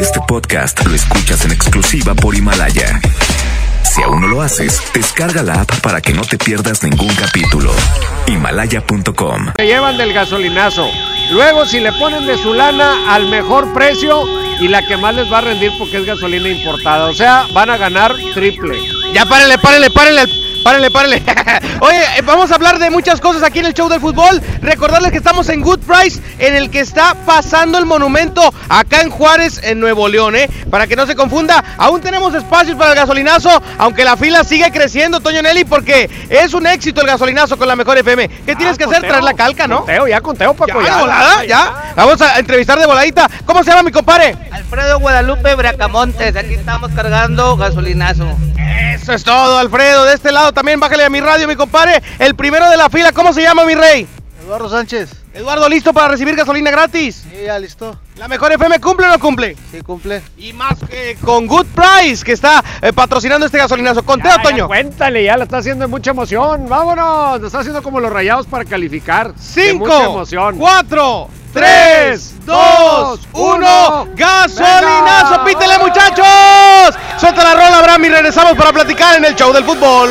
Este podcast lo escuchas en exclusiva por Himalaya. Si aún no lo haces, descarga la app para que no te pierdas ningún capítulo. Himalaya.com. Se llevan del gasolinazo. Luego, si le ponen de su lana al mejor precio y la que más les va a rendir porque es gasolina importada. O sea, van a ganar triple. Ya párenle, párenle, párenle. Párenle, párenle. Oye, eh, vamos a hablar de muchas cosas aquí en el show del fútbol. Recordarles que estamos en Good Price, en el que está pasando el monumento acá en Juárez, en Nuevo León, ¿eh? Para que no se confunda, aún tenemos espacios para el gasolinazo, aunque la fila sigue creciendo, Toño Nelly, porque es un éxito el gasolinazo con la mejor FM. ¿Qué tienes Ah, que hacer? Traer la calca, ¿no? Conteo, ya conteo, Paco. ¿Ya, de volada? ¿Ya? Vamos a entrevistar de voladita. ¿Cómo se llama mi compadre? Alfredo Guadalupe Bracamontes, aquí estamos cargando gasolinazo. Eso es todo, Alfredo. De este lado también, bájale a mi radio, mi compadre. El primero de la fila, ¿cómo se llama, mi rey? Eduardo Sánchez. Eduardo, ¿listo para recibir gasolina gratis? Sí, ya listo. ¿La mejor FM cumple o no cumple? Sí, cumple. Y más que con Good Price, que está eh, patrocinando este gasolinazo. Conteo, Ya, ya, Toño. cuéntale, ya la está haciendo de mucha emoción. Vámonos, lo está haciendo como los rayados para calificar. De mucha Cinco, emoción. cuatro, tres, dos, uno. ¡Gasolinazo! Venga. ¡Pítele, muchachos! Suelta la rola, Abraham, y regresamos para platicar en el show del fútbol.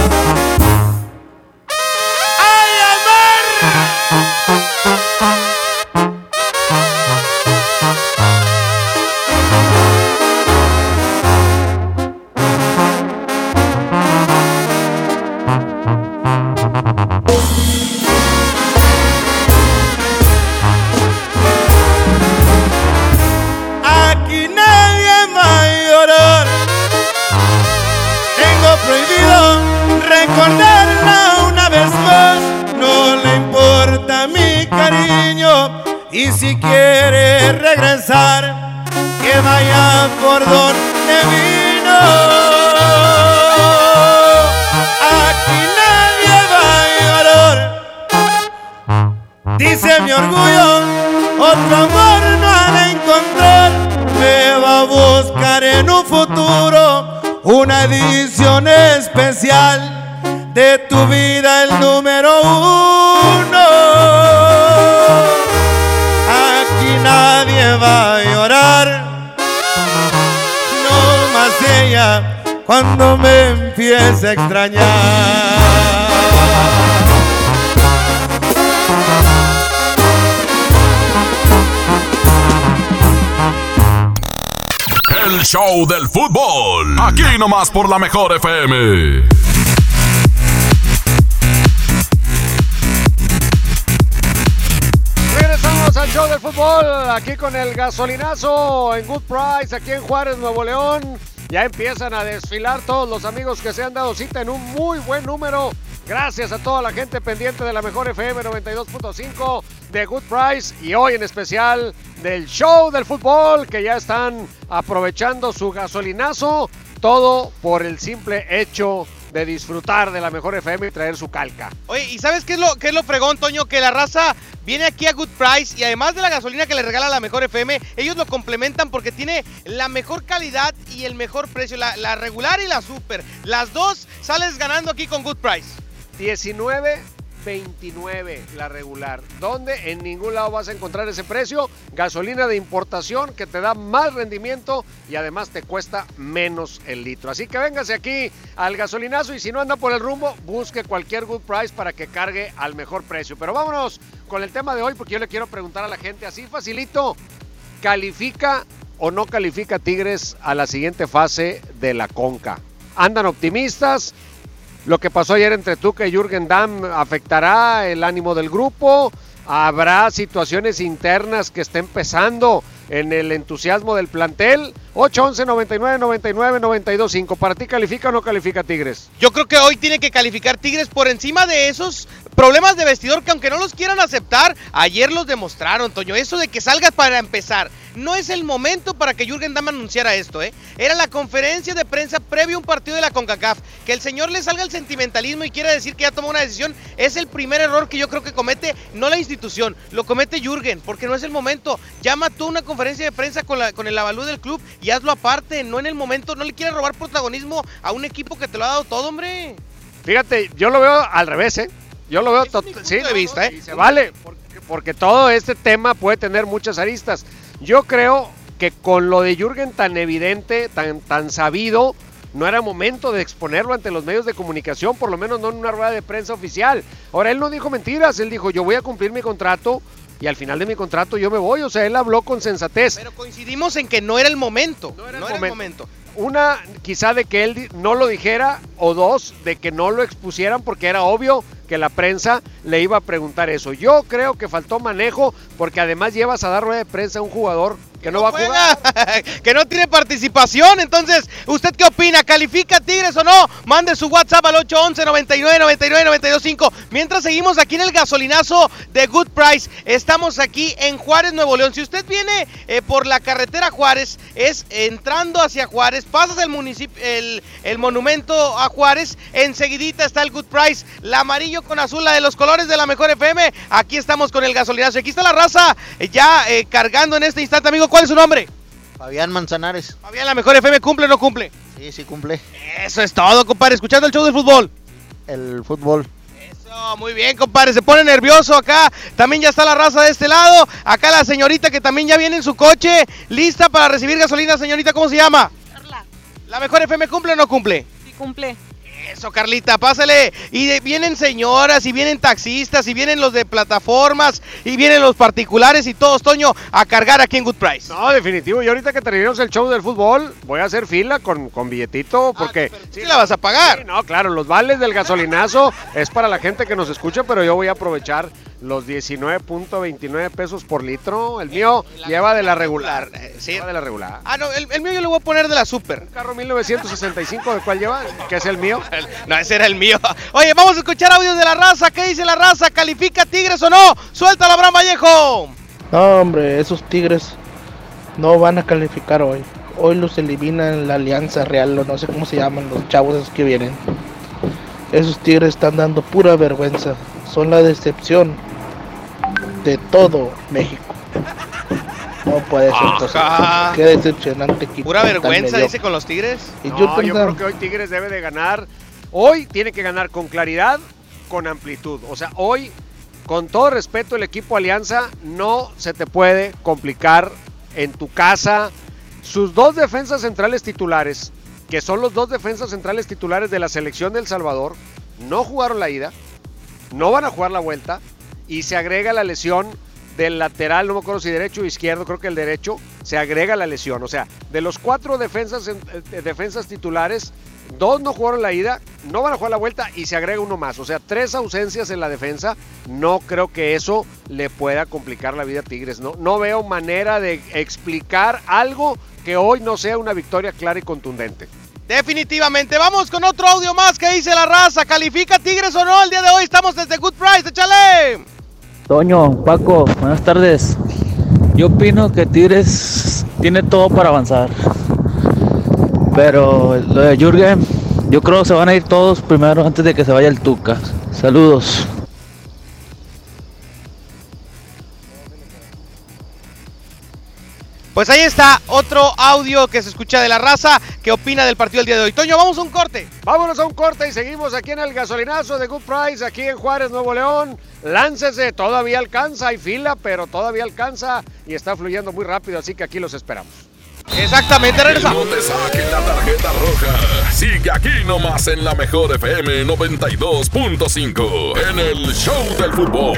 Nomás por la mejor FM. Regresamos al show del fútbol, aquí con el gasolinazo en Good Price, aquí en Juárez, Nuevo León. Ya empiezan a desfilar todos los amigos que se han dado cita en un muy buen número Gracias a toda la gente pendiente de la mejor FM 92.5 de Good Price y hoy en especial del show del fútbol que ya están aprovechando su gasolinazo. Todo por el simple hecho de disfrutar de la mejor FM y traer su calca. Oye, ¿y sabes qué es lo, qué es lo fregón, Toño? Que la raza viene aquí a Good Price y además de la gasolina que le regala la mejor FM, ellos lo complementan porque tiene la mejor calidad y el mejor precio, la, la regular y la super. Las dos sales ganando aquí con Good Price. 19.29 la regular. Donde en ningún lado vas a encontrar ese precio. Gasolina de importación que te da más rendimiento y además te cuesta menos el litro. Así que véngase aquí al gasolinazo y si no anda por el rumbo, busque cualquier good price para que cargue al mejor precio. Pero vámonos con el tema de hoy porque yo le quiero preguntar a la gente así facilito. ¿Califica o no califica Tigres a la siguiente fase de la Conca? ¿Andan optimistas? Lo que pasó ayer entre Tuca y Jürgen Damm afectará el ánimo del grupo. Habrá situaciones internas que estén pesando en el entusiasmo del plantel. 8-11, 99, 99, 92, 5. ¿Para ti califica o no califica Tigres? Yo creo que hoy tiene que calificar Tigres por encima de esos problemas de vestidor que aunque no los quieran aceptar, ayer los demostraron, Toño. Eso de que salgas para empezar. No es el momento para que Jürgen Damm anunciara esto, ¿eh? Era la conferencia de prensa previo a un partido de la CONCACAF. Que el señor le salga el sentimentalismo y quiera decir que ya tomó una decisión es el primer error que yo creo que comete, no la institución, lo comete Jürgen, porque no es el momento. Llama tú una conferencia de prensa con, la, con el avalú del club y hazlo aparte, no en el momento. No le quieras robar protagonismo a un equipo que te lo ha dado todo, hombre. Fíjate, yo lo veo al revés, ¿eh? Yo lo veo sí, de vista, ¿eh? y se vale, porque, porque todo este tema puede tener muchas aristas. Yo creo que con lo de Jürgen tan evidente, tan, tan sabido, no era momento de exponerlo ante los medios de comunicación, por lo menos no en una rueda de prensa oficial. Ahora, él no dijo mentiras, él dijo, yo voy a cumplir mi contrato y al final de mi contrato yo me voy. O sea, él habló con sensatez. Pero coincidimos en que no era el momento. No No era era, el el momento. Una, quizá de que él no lo dijera, o dos, de que no lo expusieran porque era obvio que la prensa le iba a preguntar eso. Yo creo que faltó manejo porque además llevas a dar rueda de prensa a un jugador que no, va a jugar. que no tiene participación. Entonces, ¿usted qué opina? ¿Califica Tigres o no? Mande su WhatsApp al 811 99 99 925. Mientras seguimos aquí en el gasolinazo de Good Price, estamos aquí en Juárez, Nuevo León. Si usted viene eh, por la carretera Juárez, es entrando hacia Juárez, pasas el municipio, el, el monumento a Juárez, enseguidita está el Good Price, la amarillo con azul, la de los colores de la mejor FM. Aquí estamos con el gasolinazo. Aquí está la raza eh, ya eh, cargando en este instante, amigo. ¿Cuál es su nombre? Fabián Manzanares. Fabián, la mejor FM cumple o no cumple. Sí, sí cumple. Eso es todo, compadre. Escuchando el show del fútbol. El fútbol. Eso, muy bien, compadre. Se pone nervioso acá. También ya está la raza de este lado. Acá la señorita que también ya viene en su coche. Lista para recibir gasolina, señorita. ¿Cómo se llama? Carla, ¿La mejor FM cumple o no cumple? sí cumple. Eso, Carlita, pásale. Y de- vienen señoras, y vienen taxistas, y vienen los de plataformas, y vienen los particulares y todos, Toño, a cargar aquí en Good Price. No, definitivo. Y ahorita que terminemos el show del fútbol, voy a hacer fila con, con billetito porque... Ah, pero tú sí la vas a pagar. Sí, no, claro, los vales del gasolinazo es para la gente que nos escucha, pero yo voy a aprovechar los 19.29 pesos por litro. El mío lleva de la regular. Eh, sí. Lleva de la regular. Ah, no, el, el mío yo le voy a poner de la super. Un carro 1965, ¿de cuál lleva? Que es el mío. No, ese era el mío. Oye, vamos a escuchar audios de la raza. ¿Qué dice la raza? ¿Califica Tigres o no? Suelta Abraham Vallejo. No, hombre, esos Tigres no van a calificar hoy. Hoy los eliminan la Alianza Real, o no sé cómo se llaman los chavos esos que vienen. Esos Tigres están dando pura vergüenza. Son la decepción de todo México. No puede ser posible. Qué decepcionante equipo. Pura vergüenza, dice con los Tigres. Y No, yo creo que hoy Tigres debe de ganar. Hoy tiene que ganar con claridad, con amplitud. O sea, hoy, con todo respeto, el equipo Alianza no se te puede complicar en tu casa. Sus dos defensas centrales titulares, que son los dos defensas centrales titulares de la selección del Salvador, no jugaron la ida, no van a jugar la vuelta y se agrega la lesión del lateral, no me acuerdo si derecho o izquierdo, creo que el derecho, se agrega la lesión. O sea, de los cuatro defensas, en- eh, defensas titulares, dos no jugaron la ida, no van a jugar la vuelta y se agrega uno más. O sea, tres ausencias en la defensa. No creo que eso le pueda complicar la vida a Tigres. No, no veo manera de explicar algo que hoy no sea una victoria clara y contundente. Definitivamente. Vamos con otro audio más que dice la raza. ¿Califica Tigres o no? El día de hoy estamos desde Good Price. ¡Échale! Toño, Paco, buenas tardes. Yo opino que Tigres tiene todo para avanzar. Pero lo de Jürgen, yo creo que se van a ir todos primero antes de que se vaya el Tuca. Saludos. Pues ahí está otro audio que se escucha de la raza que opina del partido del día de hoy. Toño, vamos a un corte. Vámonos a un corte y seguimos aquí en el gasolinazo de Good Price, aquí en Juárez, Nuevo León. Láncese, todavía alcanza, hay fila, pero todavía alcanza y está fluyendo muy rápido, así que aquí los esperamos. Exactamente, regresamos. No te saquen la tarjeta roja. Sigue aquí nomás en la mejor FM 92.5 en el Show del Fútbol.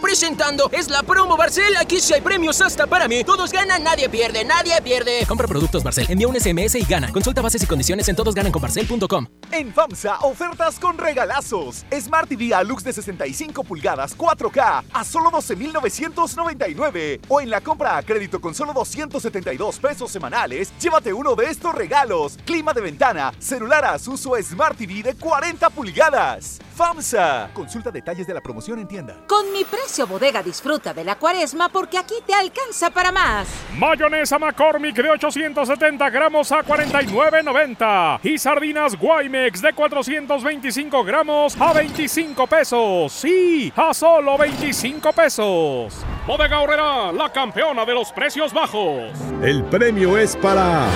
Presentando. Es la promo Barcel. Aquí sí hay premios hasta para mí. Todos ganan, nadie pierde, nadie pierde. Compra productos Barcel, envía un SMS y gana. Consulta bases y condiciones en todosgananconbarcel.com. En FAMSA, ofertas con regalazos. Smart TV Alux de 65 pulgadas 4K a solo 12,999. O en la compra a crédito con solo 272 pesos semanales, llévate uno de estos regalos. Clima de ventana, celular Asus o Smart TV de 40 pulgadas. FAMSA. Consulta detalles de la promoción en tienda. Con mi precio bodega disfruta de la cuaresma porque aquí te alcanza para más. Mayonesa McCormick de 870 gramos a 49.90 y sardinas Guaymex de 425 gramos a 25 pesos. Sí, a solo 25 pesos. Bodega Horrera, la campeona de los precios bajos. El premio es para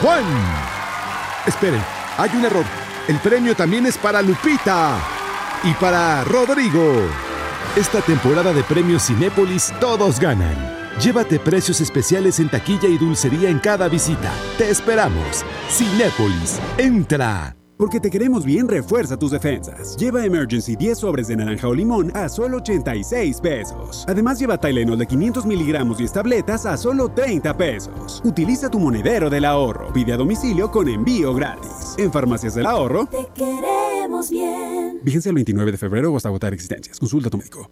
Juan. Esperen, hay un error. El premio también es para Lupita y para Rodrigo. Esta temporada de premios Cinépolis todos ganan. Llévate precios especiales en taquilla y dulcería en cada visita. Te esperamos. Cinépolis, entra. Porque te queremos bien, refuerza tus defensas. Lleva Emergency 10 sobres de naranja o limón a solo 86 pesos. Además, lleva Tylenol de 500 miligramos y tabletas a solo 30 pesos. Utiliza tu monedero del ahorro. Pide a domicilio con envío gratis. En Farmacias del Ahorro. Te queremos bien. Vigencia el 29 de febrero o hasta agotar existencias. Consulta a tu médico.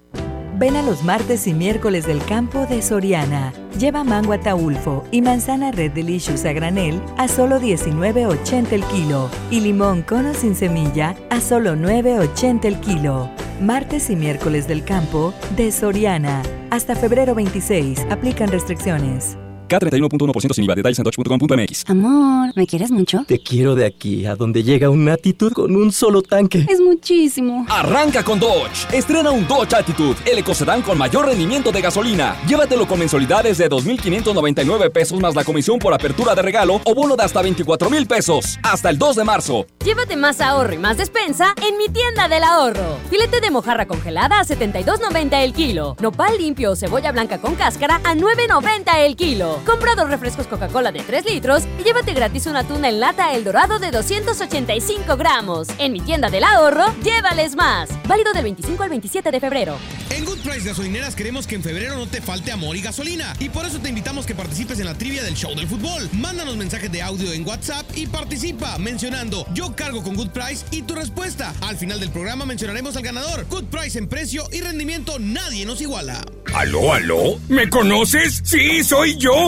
Ven a los martes y miércoles del campo de Soriana. Lleva mango ataulfo y manzana Red Delicious a granel a solo 19.80 el kilo y limón cono sin semilla a solo 9.80 el kilo. Martes y miércoles del campo de Soriana. Hasta febrero 26. Aplican restricciones. K31.1% sin IVA. Detalles en dodge.com.mx. Amor, ¿me quieres mucho? Te quiero de aquí a donde llega una Attitude con un solo tanque. Es muchísimo. Arranca con Dodge. Estrena un Dodge Attitude, el ecocedán con mayor rendimiento de gasolina. Llévatelo con mensualidades de 2.599 pesos más la comisión por apertura de regalo o bono de hasta 24 mil pesos. Hasta el 2 de marzo. Llévate más ahorro y más despensa en mi tienda del ahorro. Filete de mojarra congelada a 72.90 el kilo. Nopal limpio o cebolla blanca con cáscara a 9.90 el kilo. Compra dos refrescos Coca-Cola de 3 litros y llévate gratis una tuna en lata El Dorado de 285 gramos. En mi tienda del ahorro, llévales más. Válido del 25 al 27 de febrero. En Good Price Gasolineras queremos que en febrero no te falte amor y gasolina. Y por eso te invitamos que participes en la trivia del show del fútbol. Mándanos mensajes de audio en WhatsApp y participa mencionando yo cargo con Good Price y tu respuesta. Al final del programa mencionaremos al ganador. Good Price en precio y rendimiento nadie nos iguala. ¿Aló, aló? ¿Me conoces? Sí, soy yo.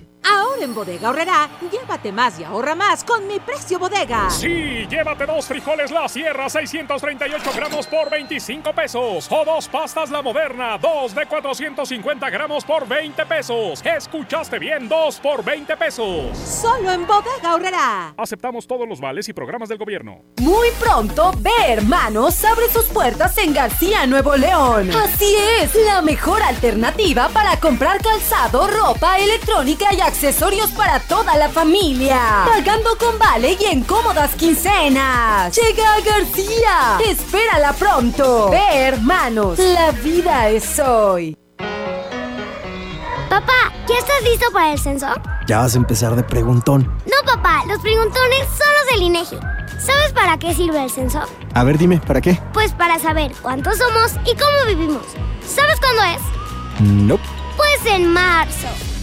En Bodega Horrera, llévate más y ahorra más con mi precio bodega. Sí, llévate dos frijoles La Sierra 638 gramos por 25 pesos. O dos pastas La Moderna, dos de 450 gramos por 20 pesos. Escuchaste bien, dos por 20 pesos. Solo en Bodega Horrera. Aceptamos todos los vales y programas del gobierno. Muy pronto, Ve Hermanos abre sus puertas en García, Nuevo León. Así es, la mejor alternativa para comprar calzado, ropa, electrónica y accesorios para toda la familia. Pagando con vale y en cómodas quincenas. Llega García. Espérala pronto. Ve, hermanos, la vida es hoy. Papá, ¿ya estás listo para el censo? Ya vas a empezar de preguntón. No, papá, los preguntones son los del INEGI. ¿Sabes para qué sirve el censo? A ver, dime, ¿para qué? Pues para saber cuántos somos y cómo vivimos. ¿Sabes cuándo es? Nope. Pues en marzo.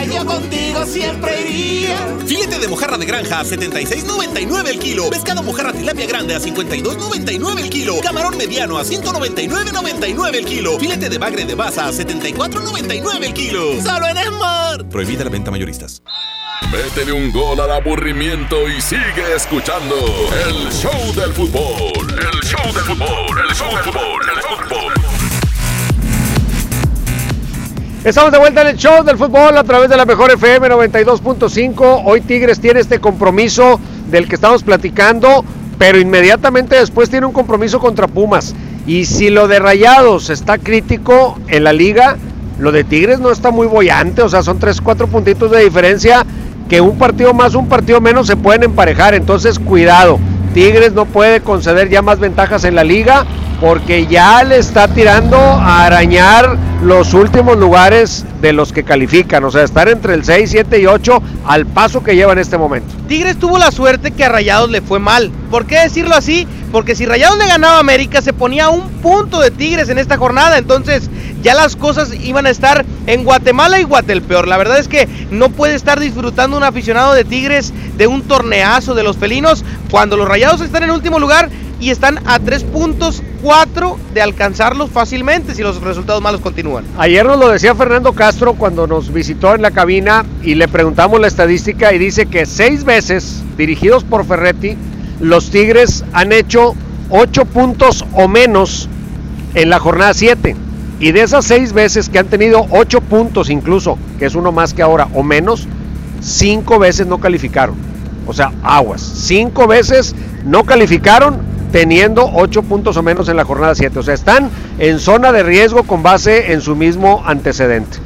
Iría, yo contigo siempre iría. Filete de mojarra de granja a 76.99 el kilo. Pescado mojarra tilapia grande a 52.99 el kilo. Camarón mediano a 199.99 el kilo. Filete de bagre de baza a 74.99 el kilo. Solo en Smart. Prohibida la venta mayoristas. Métele un gol al aburrimiento y sigue escuchando el show del fútbol. El show del fútbol, el show del fútbol, el fútbol. Estamos de vuelta en el show del fútbol a través de la mejor FM 92.5. Hoy Tigres tiene este compromiso del que estamos platicando, pero inmediatamente después tiene un compromiso contra Pumas. Y si lo de Rayados está crítico en la liga, lo de Tigres no está muy bollante, o sea, son 3, 4 puntitos de diferencia que un partido más, un partido menos se pueden emparejar, entonces cuidado. Tigres no puede conceder ya más ventajas en la liga porque ya le está tirando a arañar los últimos lugares de los que califican, o sea, estar entre el 6, 7 y 8 al paso que lleva en este momento. Tigres tuvo la suerte que a Rayados le fue mal. ¿Por qué decirlo así? Porque si Rayados le ganaba América se ponía un punto de Tigres en esta jornada, entonces ya las cosas iban a estar en Guatemala y Guatelpeor. La verdad es que no puede estar disfrutando un aficionado de Tigres de un torneazo de los felinos cuando los Rayados están en último lugar y están a tres puntos cuatro de alcanzarlos fácilmente si los resultados malos continúan. Ayer nos lo decía Fernando Castro cuando nos visitó en la cabina y le preguntamos la estadística y dice que seis veces dirigidos por Ferretti, los Tigres han hecho ocho puntos o menos en la jornada 7. Y de esas seis veces que han tenido ocho puntos incluso, que es uno más que ahora, o menos, cinco veces no calificaron. O sea, aguas. Cinco veces no calificaron teniendo ocho puntos o menos en la jornada 7. O sea, están en zona de riesgo con base en su mismo antecedente.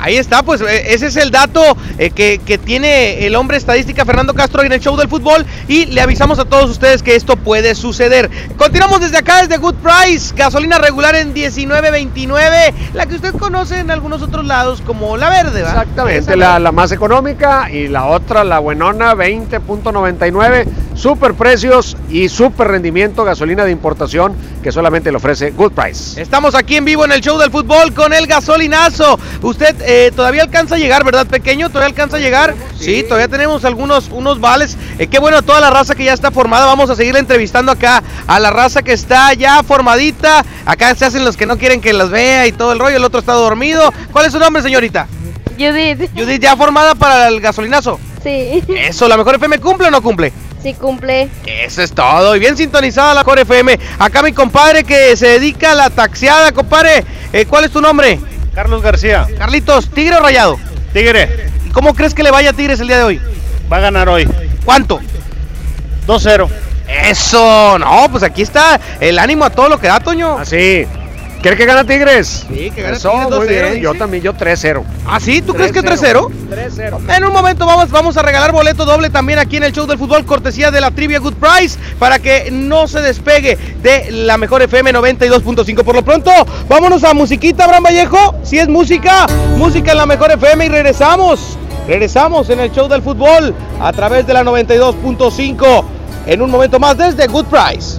Ahí está, pues eh, ese es el dato eh, que, que, tiene el hombre estadística Fernando Castro en el show del fútbol y le avisamos a todos ustedes que esto puede suceder. Continuamos desde acá, desde Good Price, gasolina regular en 19.29, la que usted conoce en algunos otros lados como la verde, ¿verdad? Exactamente, la, la, más económica y la otra, la buenona, 20.99, super precios y super rendimiento, gasolina de importación que solamente le ofrece Good Price. Estamos aquí en vivo en el show del fútbol con el gasolinazo. Usted eh, todavía alcanza a llegar, ¿verdad, pequeño? ¿Todavía alcanza a llegar? Sí, sí todavía tenemos algunos unos vales. Eh, qué bueno, toda la raza que ya está formada. Vamos a seguir entrevistando acá a la raza que está ya formadita. Acá se hacen los que no quieren que las vea y todo el rollo. El otro está dormido. ¿Cuál es su nombre, señorita? Judith. Judith, ¿ya formada para el gasolinazo? Sí. Eso, ¿la mejor FM cumple o no cumple? Sí, cumple. Eso es todo. Y bien sintonizada la Core FM. Acá mi compadre que se dedica a la taxiada, compadre. Eh, ¿Cuál es tu nombre? Carlos García. Carlitos, ¿tigre o rayado? Tigre. ¿Y cómo crees que le vaya a Tigres el día de hoy? Va a ganar hoy. ¿Cuánto? 2-0. Eso, no, pues aquí está el ánimo a todo lo que da, Toño. Así. ¿Cree que gana Tigres? Sí, que gana Eso, Tigres muy 2-0, bien. Yo también, yo 3-0. ¿Ah, sí? ¿Tú crees que 3-0? 3-0. En un momento vamos, vamos a regalar boleto doble también aquí en el show del fútbol, cortesía de la Trivia Good Price, para que no se despegue de la mejor FM 92.5. Por lo pronto, vámonos a musiquita, Abraham Vallejo. Si es música, música en la mejor FM y regresamos. Regresamos en el show del fútbol a través de la 92.5 en un momento más desde Good Price.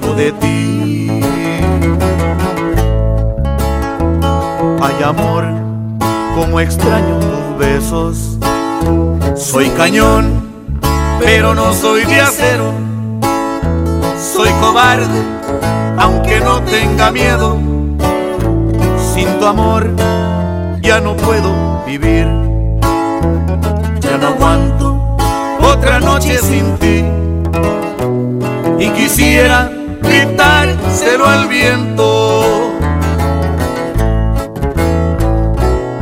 Ay amor, como extraño tus besos. Soy cañón, pero no soy de acero. Soy cobarde, aunque no tenga miedo. Sin tu amor ya no puedo vivir. Ya no aguanto otra noche sin ti. Y quisiera gritárselo al viento.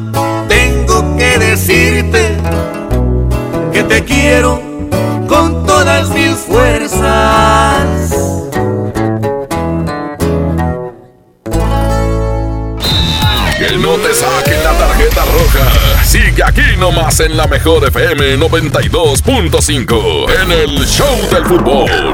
decirte que te quiero con todas mis fuerzas. Que no te saquen la tarjeta roja. Sigue aquí nomás en la mejor FM 92.5 en el Show del Fútbol.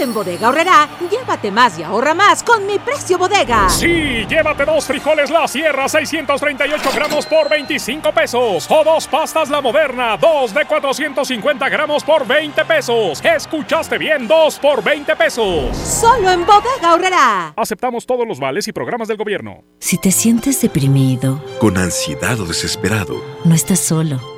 En Bodega Horrera, llévate más y ahorra más con mi precio bodega. Sí, llévate dos frijoles La Sierra 638 gramos por 25 pesos. O dos pastas La Moderna, dos de 450 gramos por 20 pesos. Escuchaste bien, dos por 20 pesos. Solo en Bodega Horrera. Aceptamos todos los vales y programas del gobierno. Si te sientes deprimido, Con ansiedad o desesperado, no estás solo.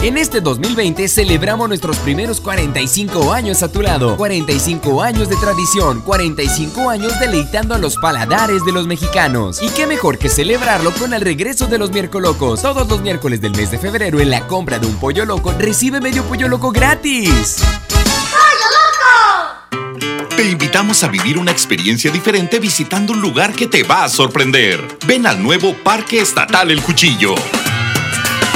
En este 2020 celebramos nuestros primeros 45 años a tu lado. 45 años de tradición, 45 años deleitando a los paladares de los mexicanos. Y qué mejor que celebrarlo con el regreso de los miércolocos. Todos los miércoles del mes de febrero en la compra de un pollo loco recibe medio pollo loco gratis. Te invitamos a vivir una experiencia diferente visitando un lugar que te va a sorprender. Ven al nuevo Parque Estatal El Cuchillo.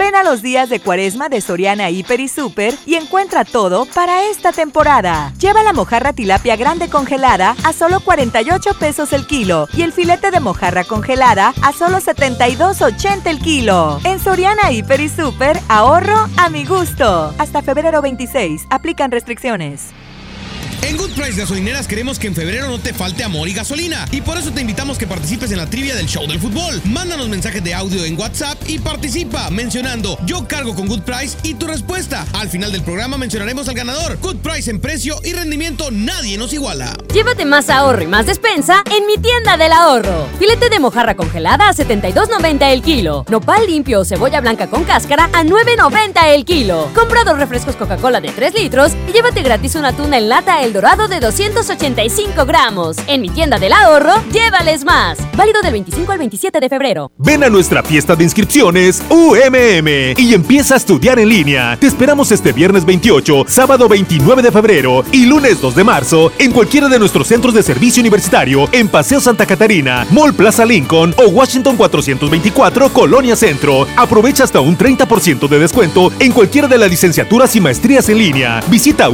Ven a los días de cuaresma de Soriana Hiper y Super y encuentra todo para esta temporada. Lleva la mojarra tilapia grande congelada a solo 48 pesos el kilo y el filete de mojarra congelada a solo 72.80 el kilo. En Soriana Hiper y Super, ahorro a mi gusto. Hasta febrero 26, aplican restricciones. En Good Price Gasolineras queremos que en febrero no te falte amor y gasolina. Y por eso te invitamos que participes en la trivia del show del fútbol. Mándanos mensajes de audio en WhatsApp y participa mencionando yo cargo con Good Price y tu respuesta. Al final del programa mencionaremos al ganador. Good Price en precio y rendimiento nadie nos iguala. Llévate más ahorro y más despensa en mi tienda del ahorro. Filete de mojarra congelada a 72.90 el kilo. Nopal limpio o cebolla blanca con cáscara a 9.90 el kilo. Compra dos refrescos Coca-Cola de 3 litros y llévate gratis una tuna en lata El Dorado de 285 gramos. En mi tienda del ahorro, llévales más. Válido del 25 al 27 de febrero. Ven a nuestra fiesta de inscripciones UMM y empieza a estudiar en línea. Te esperamos este viernes 28, sábado 29 de febrero y lunes 2 de marzo en cualquiera de nuestros centros de servicio universitario en Paseo Santa Catarina, Mall Plaza Lincoln o Washington 424 Colonia Centro. Aprovecha hasta un 30% de descuento en cualquiera de las licenciaturas y maestrías en línea. Visita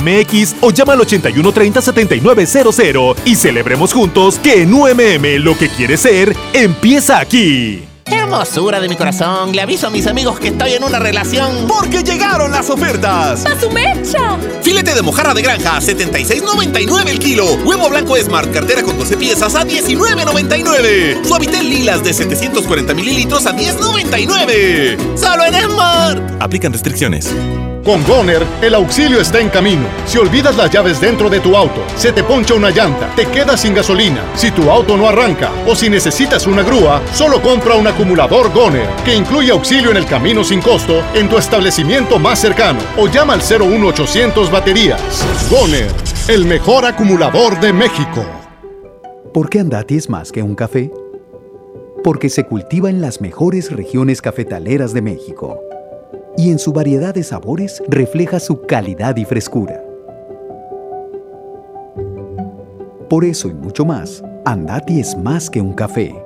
umm.edu.mx o llama al 8130-7900 y celebremos juntos que en UMM lo que quieres ser empieza aquí. Hermosura de mi corazón, le aviso a mis amigos que estoy en una relación. Porque llegaron las ofertas. ¡A su mecha! Filete de mojarra de granja, 76.99 el kilo. Huevo blanco Smart, cartera con 12 piezas a 19.99. Suavitel lilas de 740 mililitros a 10.99. Solo en Smart. Aplican restricciones. Con Goner, el auxilio está en camino. Si olvidas las llaves dentro de tu auto, se te poncha una llanta, te quedas sin gasolina, si tu auto no arranca o si necesitas una grúa, solo compra un acumulador Goner, que incluye auxilio en el camino sin costo en tu establecimiento más cercano o llama al 01800 baterías. Goner, el mejor acumulador de México. ¿Por qué Andati es más que un café? Porque se cultiva en las mejores regiones cafetaleras de México y en su variedad de sabores refleja su calidad y frescura. Por eso y mucho más, Andati es más que un café.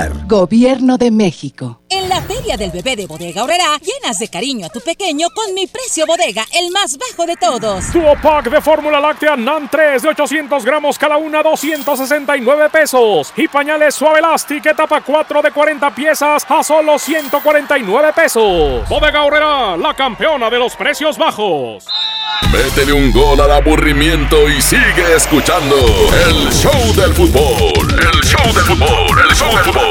Gobierno de México. En la feria del bebé de Bodega Horrera, llenas de cariño a tu pequeño con mi precio bodega, el más bajo de todos. Duo pack de fórmula láctea NAN 3 de 800 gramos cada una, 269 pesos. Y pañales suave Elastic etapa 4 de 40 piezas a solo 149 pesos. Bodega Horrera, la campeona de los precios bajos. Métele un gol al aburrimiento y sigue escuchando el show del fútbol. El show del fútbol, el show del fútbol, el fútbol.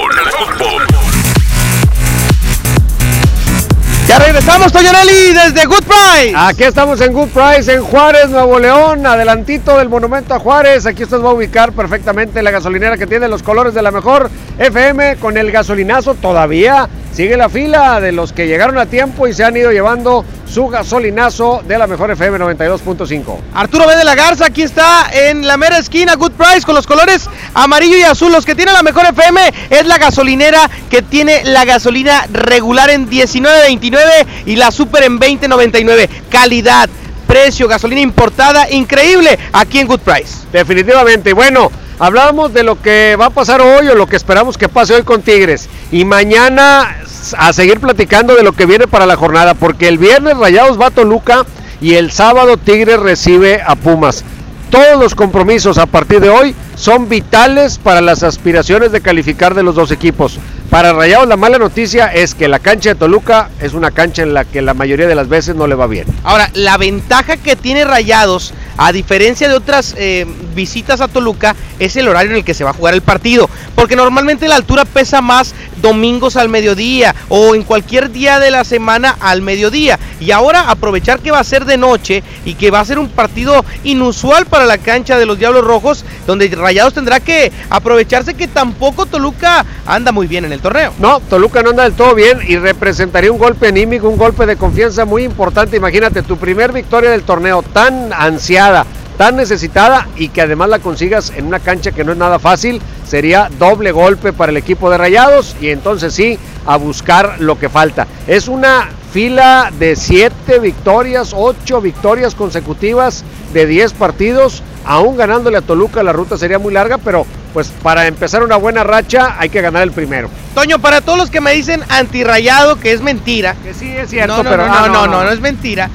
Ya regresamos, Toñonelli, desde Good Price. Aquí estamos en Good Price, en Juárez, Nuevo León, adelantito del Monumento a Juárez. Aquí usted va a ubicar perfectamente la gasolinera que tiene los colores de la mejor FM con el gasolinazo. Todavía sigue la fila de los que llegaron a tiempo y se han ido llevando su gasolinazo de la mejor FM 92.5. Arturo B. de la Garza, aquí está en la mera esquina, Good Price, con los colores amarillo y azul. Los que tienen la mejor FM es la gasolinera que tiene la gasolina regular en 19.29 y la super en 20.99. Calidad, precio, gasolina importada, increíble aquí en Good Price. Definitivamente. Bueno, hablábamos de lo que va a pasar hoy o lo que esperamos que pase hoy con Tigres. Y mañana a seguir platicando de lo que viene para la jornada, porque el viernes Rayados va a Toluca y el sábado Tigres recibe a Pumas. Todos los compromisos a partir de hoy son vitales para las aspiraciones de calificar de los dos equipos. Para Rayados la mala noticia es que la cancha de Toluca es una cancha en la que la mayoría de las veces no le va bien. Ahora, la ventaja que tiene Rayados, a diferencia de otras eh, visitas a Toluca, es el horario en el que se va a jugar el partido. Porque normalmente la altura pesa más domingos al mediodía o en cualquier día de la semana al mediodía. Y ahora aprovechar que va a ser de noche y que va a ser un partido inusual para la cancha de los Diablos Rojos, donde Rayados tendrá que aprovecharse que tampoco Toluca anda muy bien en el torneo. No, Toluca no anda del todo bien y representaría un golpe anímico, un golpe de confianza muy importante. Imagínate, tu primer victoria del torneo tan ansiada, tan necesitada y que además la consigas en una cancha que no es nada fácil, sería doble golpe para el equipo de Rayados y entonces sí, a buscar lo que falta. Es una fila de siete victorias, ocho victorias consecutivas de 10 partidos, aún ganándole a Toluca la ruta sería muy larga, pero pues para empezar una buena racha hay que ganar el primero. Toño, para todos los que me dicen antirrayado, que es mentira. Que sí es cierto, no, no, pero no, no, no, no, es mentira.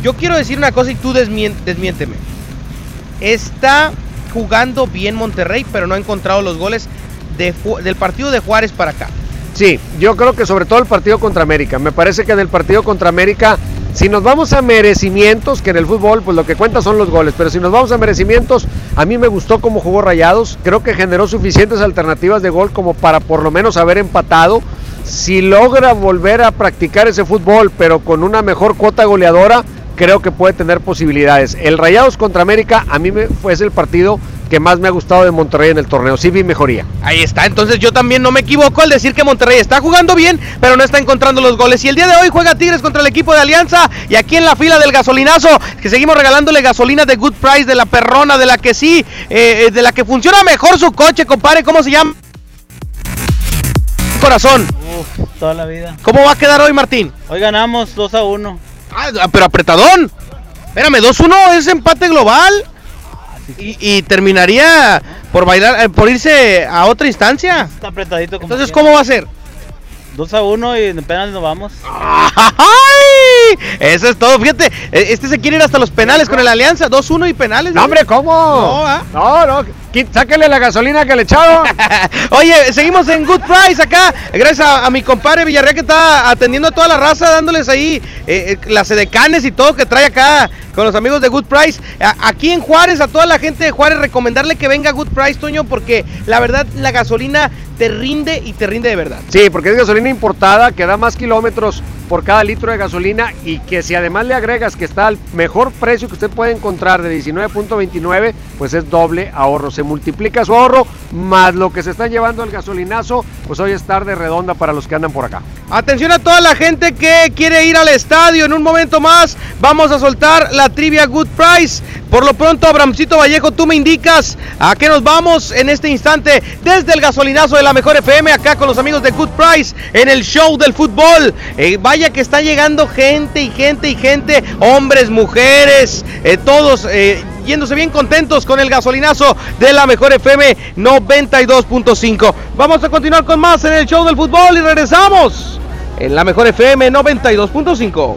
Yo quiero decir una cosa y tú desmien- desmiénteme. Está jugando bien Monterrey, pero no ha encontrado los goles de del partido de Juárez para acá. Sí, yo creo que sobre todo el partido contra América. Me parece que en el partido contra América, si nos vamos a merecimientos, que en el fútbol pues lo que cuenta son los goles, pero si nos vamos a merecimientos, a mí me gustó cómo jugó Rayados. Creo que generó suficientes alternativas de gol como para por lo menos haber empatado. Si logra volver a practicar ese fútbol, pero con una mejor cuota goleadora, creo que puede tener posibilidades. El Rayados contra América, a mí me fue el partido que más me ha gustado de Monterrey en el torneo. Sí vi mejoría. Ahí está, entonces yo también no me equivoco al decir que Monterrey está jugando bien, pero no está encontrando los goles. Y el día de hoy juega Tigres contra el equipo de Alianza. Y aquí en la fila del gasolinazo, que seguimos regalándole gasolina de Good Price, de la perrona, de la que sí, eh, eh, de la que funciona mejor su coche, compadre. ¿Cómo se llama? Corazón. Toda la vida. ¿Cómo va a quedar hoy, Martín? Hoy ganamos 2 a 1. Ah, pero apretadón. Espérame, 2-1 es empate global. Y, y terminaría por bailar, eh, por irse a otra instancia. Está apretadito como Entonces. ¿cómo va a ser? 2 a 1 y en penales nos vamos. ¡Ay! Eso es todo. Fíjate, eh, este se quiere ir hasta los penales con el Alianza. 2-1 y penales. No, hombre, ¿cómo? No, ¿ah? No, no. Sáquele la gasolina que le echaron. Oye, seguimos en Good Price acá. Gracias a, a mi compadre Villarreal que está atendiendo a toda la raza, dándoles ahí eh, eh, las edecanes y todo que trae acá con los amigos de Good Price. Aquí en Juárez, a toda la gente de Juárez, recomendarle que venga a Good Price, Toño, porque la verdad la gasolina te rinde y te rinde de verdad. Sí, porque es gasolina importada que da más kilómetros por cada litro de gasolina y que si además le agregas que está al mejor precio que usted puede encontrar de 19.29, pues es doble ahorro. Se multiplica su ahorro más lo que se está llevando el gasolinazo, pues hoy es tarde redonda para los que andan por acá. Atención a toda la gente que quiere ir al estadio. En un momento más vamos a soltar la trivia Good Price. Por lo pronto, Abramcito Vallejo, tú me indicas a qué nos vamos en este instante desde el gasolinazo de la mejor FM, acá con los amigos de Good Price en el show del fútbol. Eh, vaya que está llegando gente y gente y gente, hombres, mujeres, eh, todos. eh, Yéndose bien contentos con el gasolinazo de la mejor FM 92.5. Vamos a continuar con más en el show del fútbol y regresamos en la mejor FM 92.5.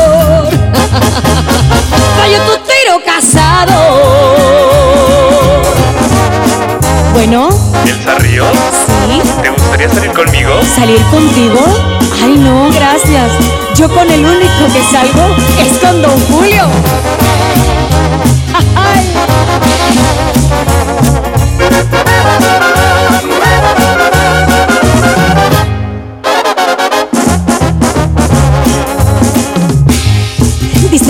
Fallo tu tiro casado. Bueno, ¿Elsa Ríos? sí. ¿Te gustaría salir conmigo? ¿Salir contigo? Ay, no, gracias. Yo con el único que salgo es con Don Julio. Ay.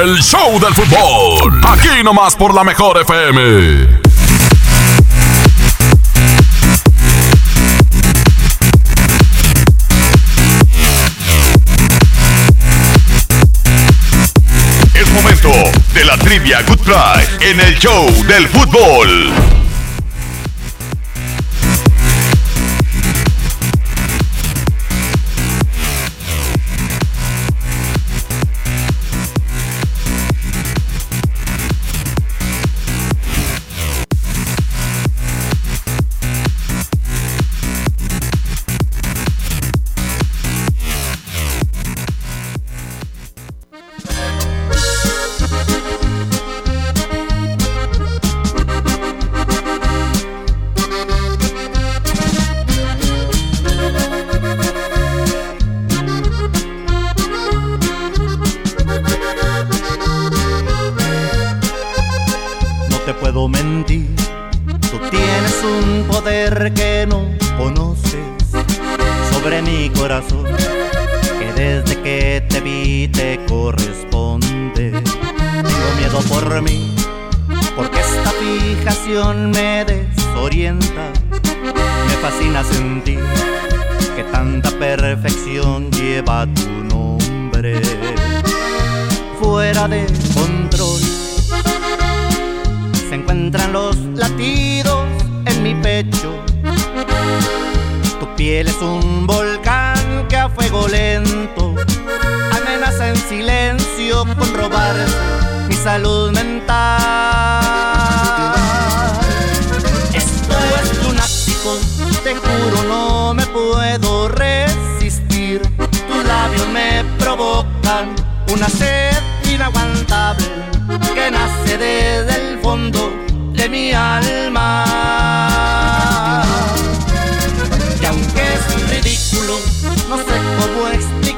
El show del fútbol. Aquí nomás por la mejor FM. Es momento de la trivia Good Friday en el show del fútbol.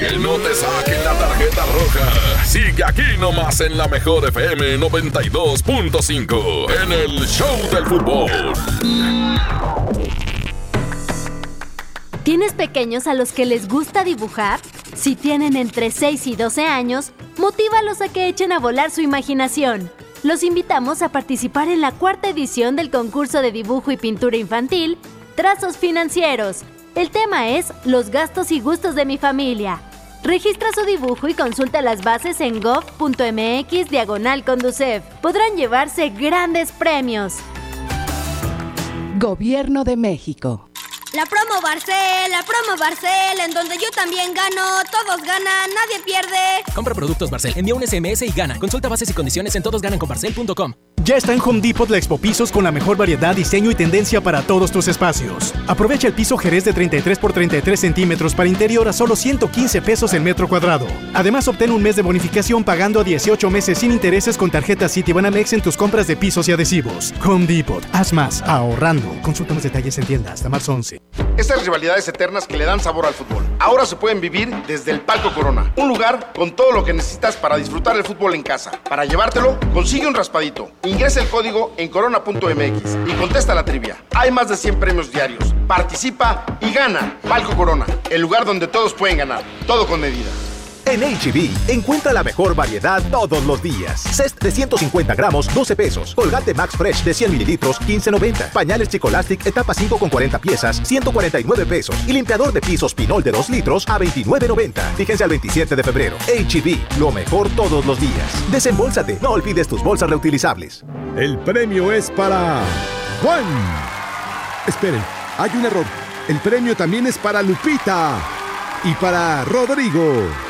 Que no te saquen la tarjeta roja. Sigue aquí nomás en la mejor FM 92.5 en el Show del Fútbol. ¿Tienes pequeños a los que les gusta dibujar? Si tienen entre 6 y 12 años, motívalos a que echen a volar su imaginación. Los invitamos a participar en la cuarta edición del concurso de dibujo y pintura infantil, Trazos Financieros. El tema es Los gastos y gustos de mi familia. Registra su dibujo y consulta las bases en gov.mx diagonal conducef. Podrán llevarse grandes premios. Gobierno de México. La promo Barcel, la promo Barcel, en donde yo también gano, todos ganan, nadie pierde. Compra productos Barcel, envía un SMS y gana. Consulta bases y condiciones en todosgananconbarcel.com. Ya está en Home Depot la Expo Pisos con la mejor variedad, diseño y tendencia para todos tus espacios. Aprovecha el piso Jerez de 33 por 33 centímetros para interior a solo 115 pesos el metro cuadrado. Además, obtén un mes de bonificación pagando a 18 meses sin intereses con tarjeta Citibanamex en tus compras de pisos y adhesivos. Home Depot, haz más, ahorrando. Consulta más detalles en tienda hasta marzo 11. Estas rivalidades eternas que le dan sabor al fútbol. Ahora se pueden vivir desde el Palco Corona. Un lugar con todo lo que necesitas para disfrutar el fútbol en casa. Para llevártelo, consigue un raspadito. Ingresa el código en corona.mx y contesta la trivia. Hay más de 100 premios diarios. Participa y gana. Palco Corona, el lugar donde todos pueden ganar. Todo con medida. En HB, encuentra la mejor variedad todos los días. Cest de 150 gramos, 12 pesos. Colgate Max Fresh de 100 mililitros, 15.90. Pañales Chicolastic, etapa 5 con 40 piezas, 149 pesos. Y limpiador de pisos Pinol de 2 litros a 29.90. Fíjense al 27 de febrero. HB, lo mejor todos los días. Desembolsate, no olvides tus bolsas reutilizables. El premio es para Juan. Esperen, hay un error. El premio también es para Lupita y para Rodrigo.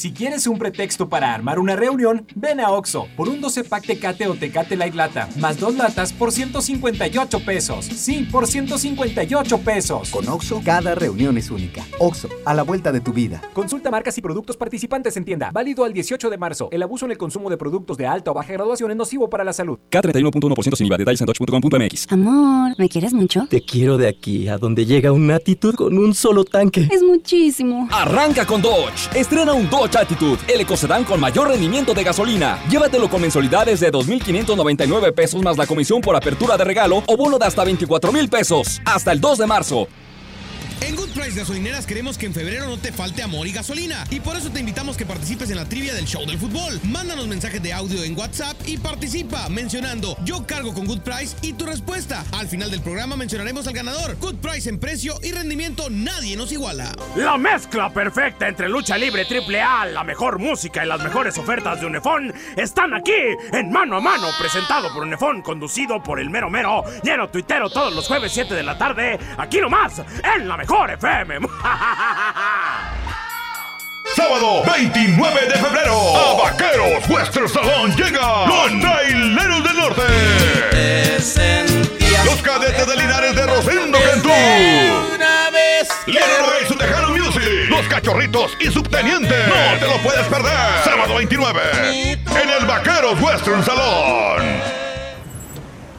Si quieres un pretexto para armar una reunión, ven a Oxo por un 12 pack Tecate o Tecate Light Lata, más dos latas por 158 pesos. Sí, por 158 pesos. Con Oxo, cada reunión es única. Oxo, a la vuelta de tu vida. Consulta marcas y productos participantes en tienda. Válido al 18 de marzo. El abuso en el consumo de productos de alta o baja graduación es nocivo para la salud. K31.1% sin IVA. Detalles en dodge.com.mx. Amor, ¿me quieres mucho? Te quiero de aquí a donde llega una actitud con un solo tanque. Es muchísimo. Arranca con Dodge. Estrena un Dodge Attitude, el ecocedán con mayor rendimiento de gasolina. Llévatelo con mensualidades de 2.599 pesos más la comisión por apertura de regalo o bono de hasta 24 mil pesos. Hasta el 2 de marzo. En Good Price Gasolineras queremos que en febrero no te falte amor y gasolina. Y por eso te invitamos que participes en la trivia del show del fútbol. Mándanos mensajes de audio en WhatsApp y participa mencionando yo cargo con Good Price y tu respuesta. Al final del programa mencionaremos al ganador. Good Price en precio y rendimiento nadie nos iguala. La mezcla perfecta entre lucha libre triple A, la mejor música y las mejores ofertas de Unefón están aquí en Mano a Mano, presentado por Unefón, conducido por el mero mero, lleno tuitero todos los jueves 7 de la tarde, aquí nomás, en la mejor FM. Sábado 29 de febrero, a Vaqueros Western Salón llega los Traileros del Norte. Los cadetes de Linares de Rosendo Cantú. Leroy y su Tejano Music. Los cachorritos y subteniente. No te lo puedes perder. Sábado 29 en el Vaqueros Western Salón.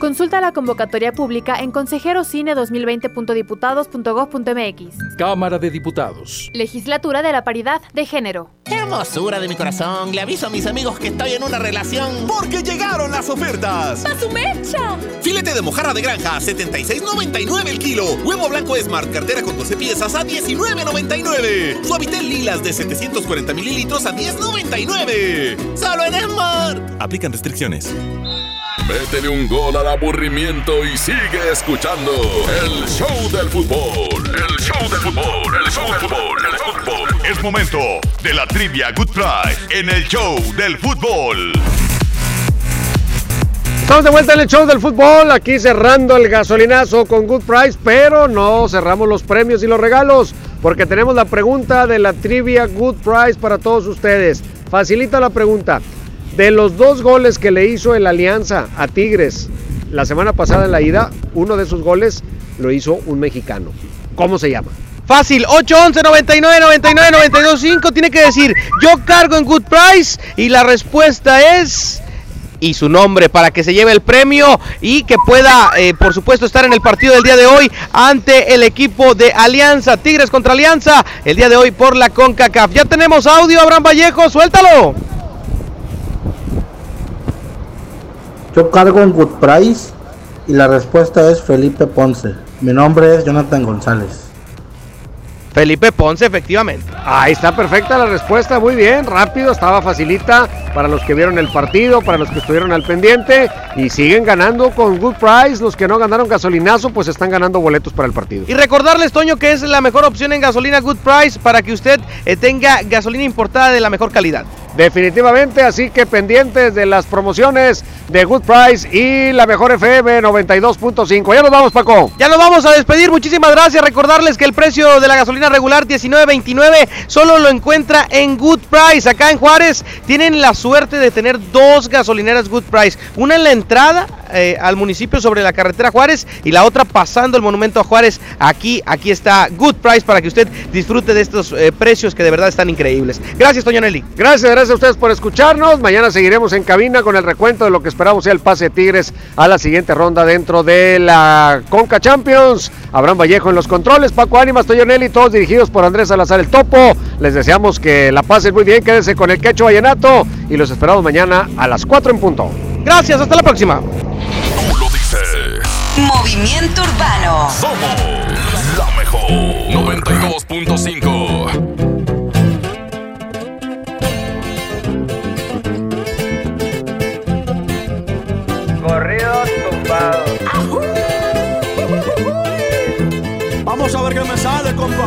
Consulta la convocatoria pública en consejerocine2020.diputados.gov.mx. Cámara de Diputados. Legislatura de la Paridad de Género. Hermosura de mi corazón, le aviso a mis amigos que estoy en una relación porque llegaron las ofertas. ¡A su mecha! Filete de mojarra de granja a 76.99 el kilo. Huevo blanco Smart, cartera con 12 piezas a 19.99. Suavitel lilas de 740 mililitros a 10.99. Solo en Smart. Aplican restricciones. Métele un gol al aburrimiento y sigue escuchando el show del fútbol. El show del fútbol, el show del fútbol, el show del fútbol. Es momento de la trivia Good Price en el show del fútbol. Estamos de vuelta en el show del fútbol, aquí cerrando el gasolinazo con Good Price, pero no cerramos los premios y los regalos, porque tenemos la pregunta de la trivia Good Price para todos ustedes. Facilita la pregunta. De los dos goles que le hizo el Alianza a Tigres la semana pasada en la ida, uno de esos goles lo hizo un mexicano. ¿Cómo se llama? Fácil, 811 99 99 92 5 tiene que decir yo cargo en Good Price y la respuesta es y su nombre para que se lleve el premio y que pueda, eh, por supuesto, estar en el partido del día de hoy ante el equipo de Alianza, Tigres contra Alianza, el día de hoy por la CONCACAF. Ya tenemos audio, Abraham Vallejo, suéltalo. Yo cargo en Good Price y la respuesta es Felipe Ponce. Mi nombre es Jonathan González. Felipe Ponce, efectivamente. Ahí está perfecta la respuesta, muy bien, rápido, estaba facilita para los que vieron el partido, para los que estuvieron al pendiente y siguen ganando con Good Price. Los que no ganaron gasolinazo, pues están ganando boletos para el partido. Y recordarles, Toño, que es la mejor opción en gasolina Good Price para que usted eh, tenga gasolina importada de la mejor calidad. Definitivamente, así que pendientes de las promociones de Good Price y la mejor FM 92.5. Ya nos vamos, Paco. Ya nos vamos a despedir. Muchísimas gracias. Recordarles que el precio de la gasolina regular 19.29 solo lo encuentra en Good Price. Acá en Juárez tienen la suerte de tener dos gasolineras Good Price. Una en la entrada eh, al municipio sobre la carretera Juárez y la otra pasando el monumento a Juárez. Aquí, aquí está Good Price para que usted disfrute de estos eh, precios que de verdad están increíbles. Gracias, Toño Nelly. Gracias, gracias a ustedes por escucharnos. Mañana seguiremos en cabina con el recuento de lo que esperamos sea el pase de Tigres a la siguiente ronda dentro de la Conca Champions. Abraham Vallejo en los controles, Paco Ánimas, Toño Nelly, todos dirigidos por Andrés Salazar el Topo. Les deseamos que la pasen muy bien, quédense con el Quecho Vallenato y los esperamos mañana a las 4 en punto. Gracias, hasta la próxima. Movimiento Urbano. Somos la mejor. 92.5. Corridos tumbados. Vamos a ver qué me sale, compa.